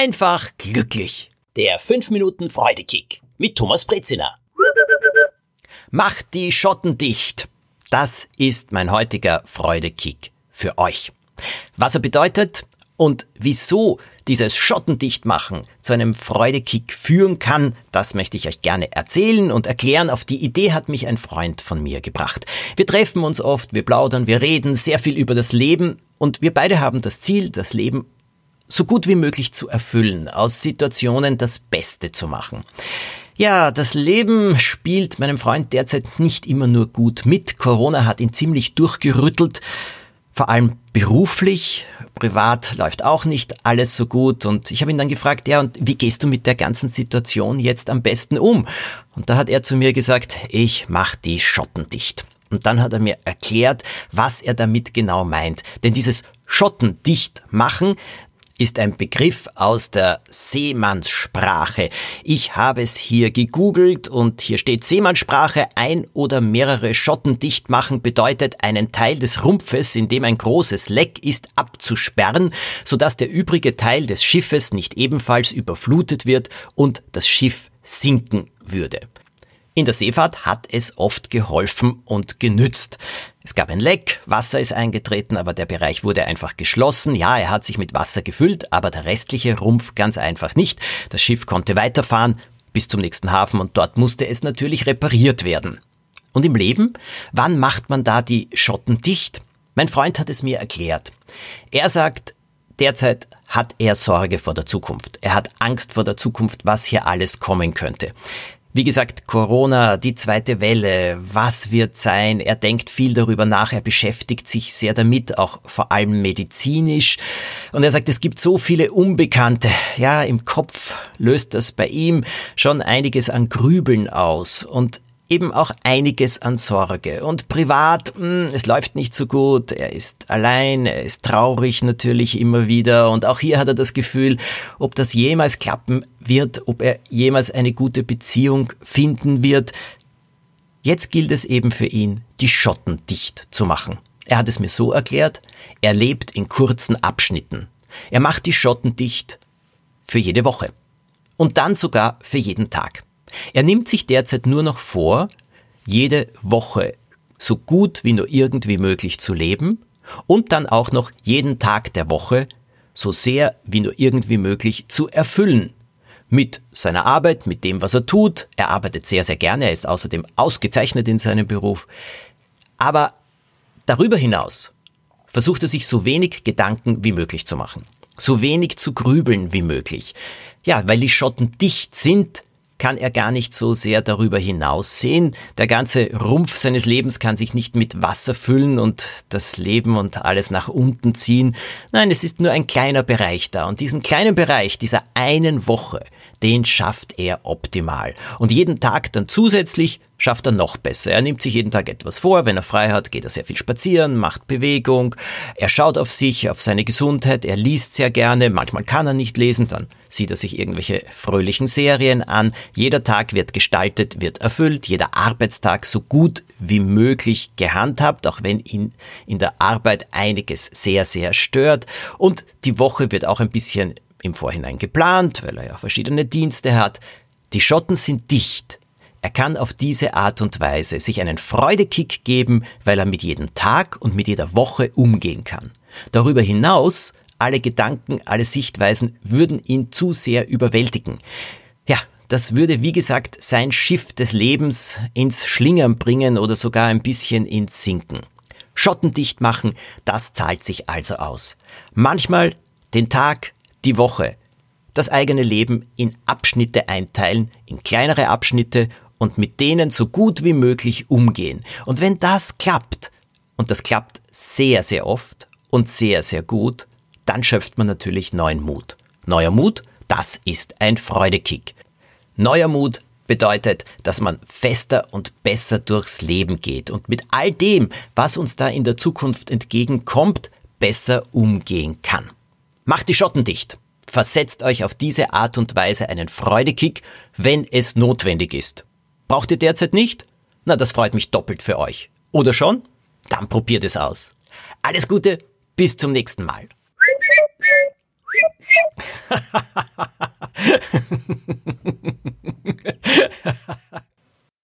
einfach glücklich. Der 5 Minuten Freudekick mit Thomas Brezina. Macht die Schotten dicht. Das ist mein heutiger Freudekick für euch. Was er bedeutet und wieso dieses Schottendichtmachen zu einem Freudekick führen kann, das möchte ich euch gerne erzählen und erklären. Auf die Idee hat mich ein Freund von mir gebracht. Wir treffen uns oft, wir plaudern, wir reden sehr viel über das Leben und wir beide haben das Ziel, das Leben so gut wie möglich zu erfüllen, aus Situationen das Beste zu machen. Ja, das Leben spielt meinem Freund derzeit nicht immer nur gut mit. Corona hat ihn ziemlich durchgerüttelt, vor allem beruflich. Privat läuft auch nicht alles so gut. Und ich habe ihn dann gefragt, ja, und wie gehst du mit der ganzen Situation jetzt am besten um? Und da hat er zu mir gesagt, ich mach die Schotten dicht. Und dann hat er mir erklärt, was er damit genau meint. Denn dieses Schotten dicht machen, ist ein Begriff aus der Seemannssprache. Ich habe es hier gegoogelt und hier steht Seemannssprache. Ein oder mehrere Schotten dicht machen bedeutet, einen Teil des Rumpfes, in dem ein großes Leck ist, abzusperren, sodass der übrige Teil des Schiffes nicht ebenfalls überflutet wird und das Schiff sinken würde. In der Seefahrt hat es oft geholfen und genützt. Es gab ein Leck, Wasser ist eingetreten, aber der Bereich wurde einfach geschlossen. Ja, er hat sich mit Wasser gefüllt, aber der restliche Rumpf ganz einfach nicht. Das Schiff konnte weiterfahren bis zum nächsten Hafen und dort musste es natürlich repariert werden. Und im Leben, wann macht man da die Schotten dicht? Mein Freund hat es mir erklärt. Er sagt, derzeit hat er Sorge vor der Zukunft. Er hat Angst vor der Zukunft, was hier alles kommen könnte. Wie gesagt, Corona, die zweite Welle, was wird sein? Er denkt viel darüber nach, er beschäftigt sich sehr damit, auch vor allem medizinisch. Und er sagt, es gibt so viele Unbekannte. Ja, im Kopf löst das bei ihm schon einiges an Grübeln aus. Und eben auch einiges an Sorge. Und privat, mh, hm, es läuft nicht so gut, er ist allein, er ist traurig natürlich immer wieder und auch hier hat er das Gefühl, ob das jemals klappen wird, ob er jemals eine gute Beziehung finden wird. Jetzt gilt es eben für ihn, die Schotten dicht zu machen. Er hat es mir so erklärt, er lebt in kurzen Abschnitten. Er macht die Schotten dicht für jede Woche. Und dann sogar für jeden Tag. Er nimmt sich derzeit nur noch vor, jede Woche so gut wie nur irgendwie möglich zu leben und dann auch noch jeden Tag der Woche so sehr wie nur irgendwie möglich zu erfüllen. Mit seiner Arbeit, mit dem, was er tut. Er arbeitet sehr, sehr gerne. Er ist außerdem ausgezeichnet in seinem Beruf. Aber darüber hinaus versucht er sich so wenig Gedanken wie möglich zu machen. So wenig zu grübeln wie möglich. Ja, weil die Schotten dicht sind, kann er gar nicht so sehr darüber hinaus sehen. Der ganze Rumpf seines Lebens kann sich nicht mit Wasser füllen und das Leben und alles nach unten ziehen. Nein, es ist nur ein kleiner Bereich da. Und diesen kleinen Bereich dieser einen Woche, den schafft er optimal. Und jeden Tag dann zusätzlich schafft er noch besser. Er nimmt sich jeden Tag etwas vor. Wenn er frei hat, geht er sehr viel spazieren, macht Bewegung. Er schaut auf sich, auf seine Gesundheit. Er liest sehr gerne. Manchmal kann er nicht lesen. Dann sieht er sich irgendwelche fröhlichen Serien an. Jeder Tag wird gestaltet, wird erfüllt. Jeder Arbeitstag so gut wie möglich gehandhabt, auch wenn ihn in der Arbeit einiges sehr, sehr stört. Und die Woche wird auch ein bisschen im Vorhinein geplant, weil er ja verschiedene Dienste hat. Die Schotten sind dicht. Er kann auf diese Art und Weise sich einen Freudekick geben, weil er mit jedem Tag und mit jeder Woche umgehen kann. Darüber hinaus, alle Gedanken, alle Sichtweisen würden ihn zu sehr überwältigen. Ja, das würde, wie gesagt, sein Schiff des Lebens ins Schlingern bringen oder sogar ein bisschen ins Sinken. Schottendicht machen, das zahlt sich also aus. Manchmal den Tag, die Woche, das eigene Leben in Abschnitte einteilen, in kleinere Abschnitte und mit denen so gut wie möglich umgehen. Und wenn das klappt, und das klappt sehr, sehr oft und sehr, sehr gut, dann schöpft man natürlich neuen Mut. Neuer Mut, das ist ein Freudekick. Neuer Mut bedeutet, dass man fester und besser durchs Leben geht und mit all dem, was uns da in der Zukunft entgegenkommt, besser umgehen kann. Macht die Schotten dicht. Versetzt euch auf diese Art und Weise einen Freudekick, wenn es notwendig ist. Braucht ihr derzeit nicht? Na, das freut mich doppelt für euch. Oder schon? Dann probiert es aus. Alles Gute, bis zum nächsten Mal.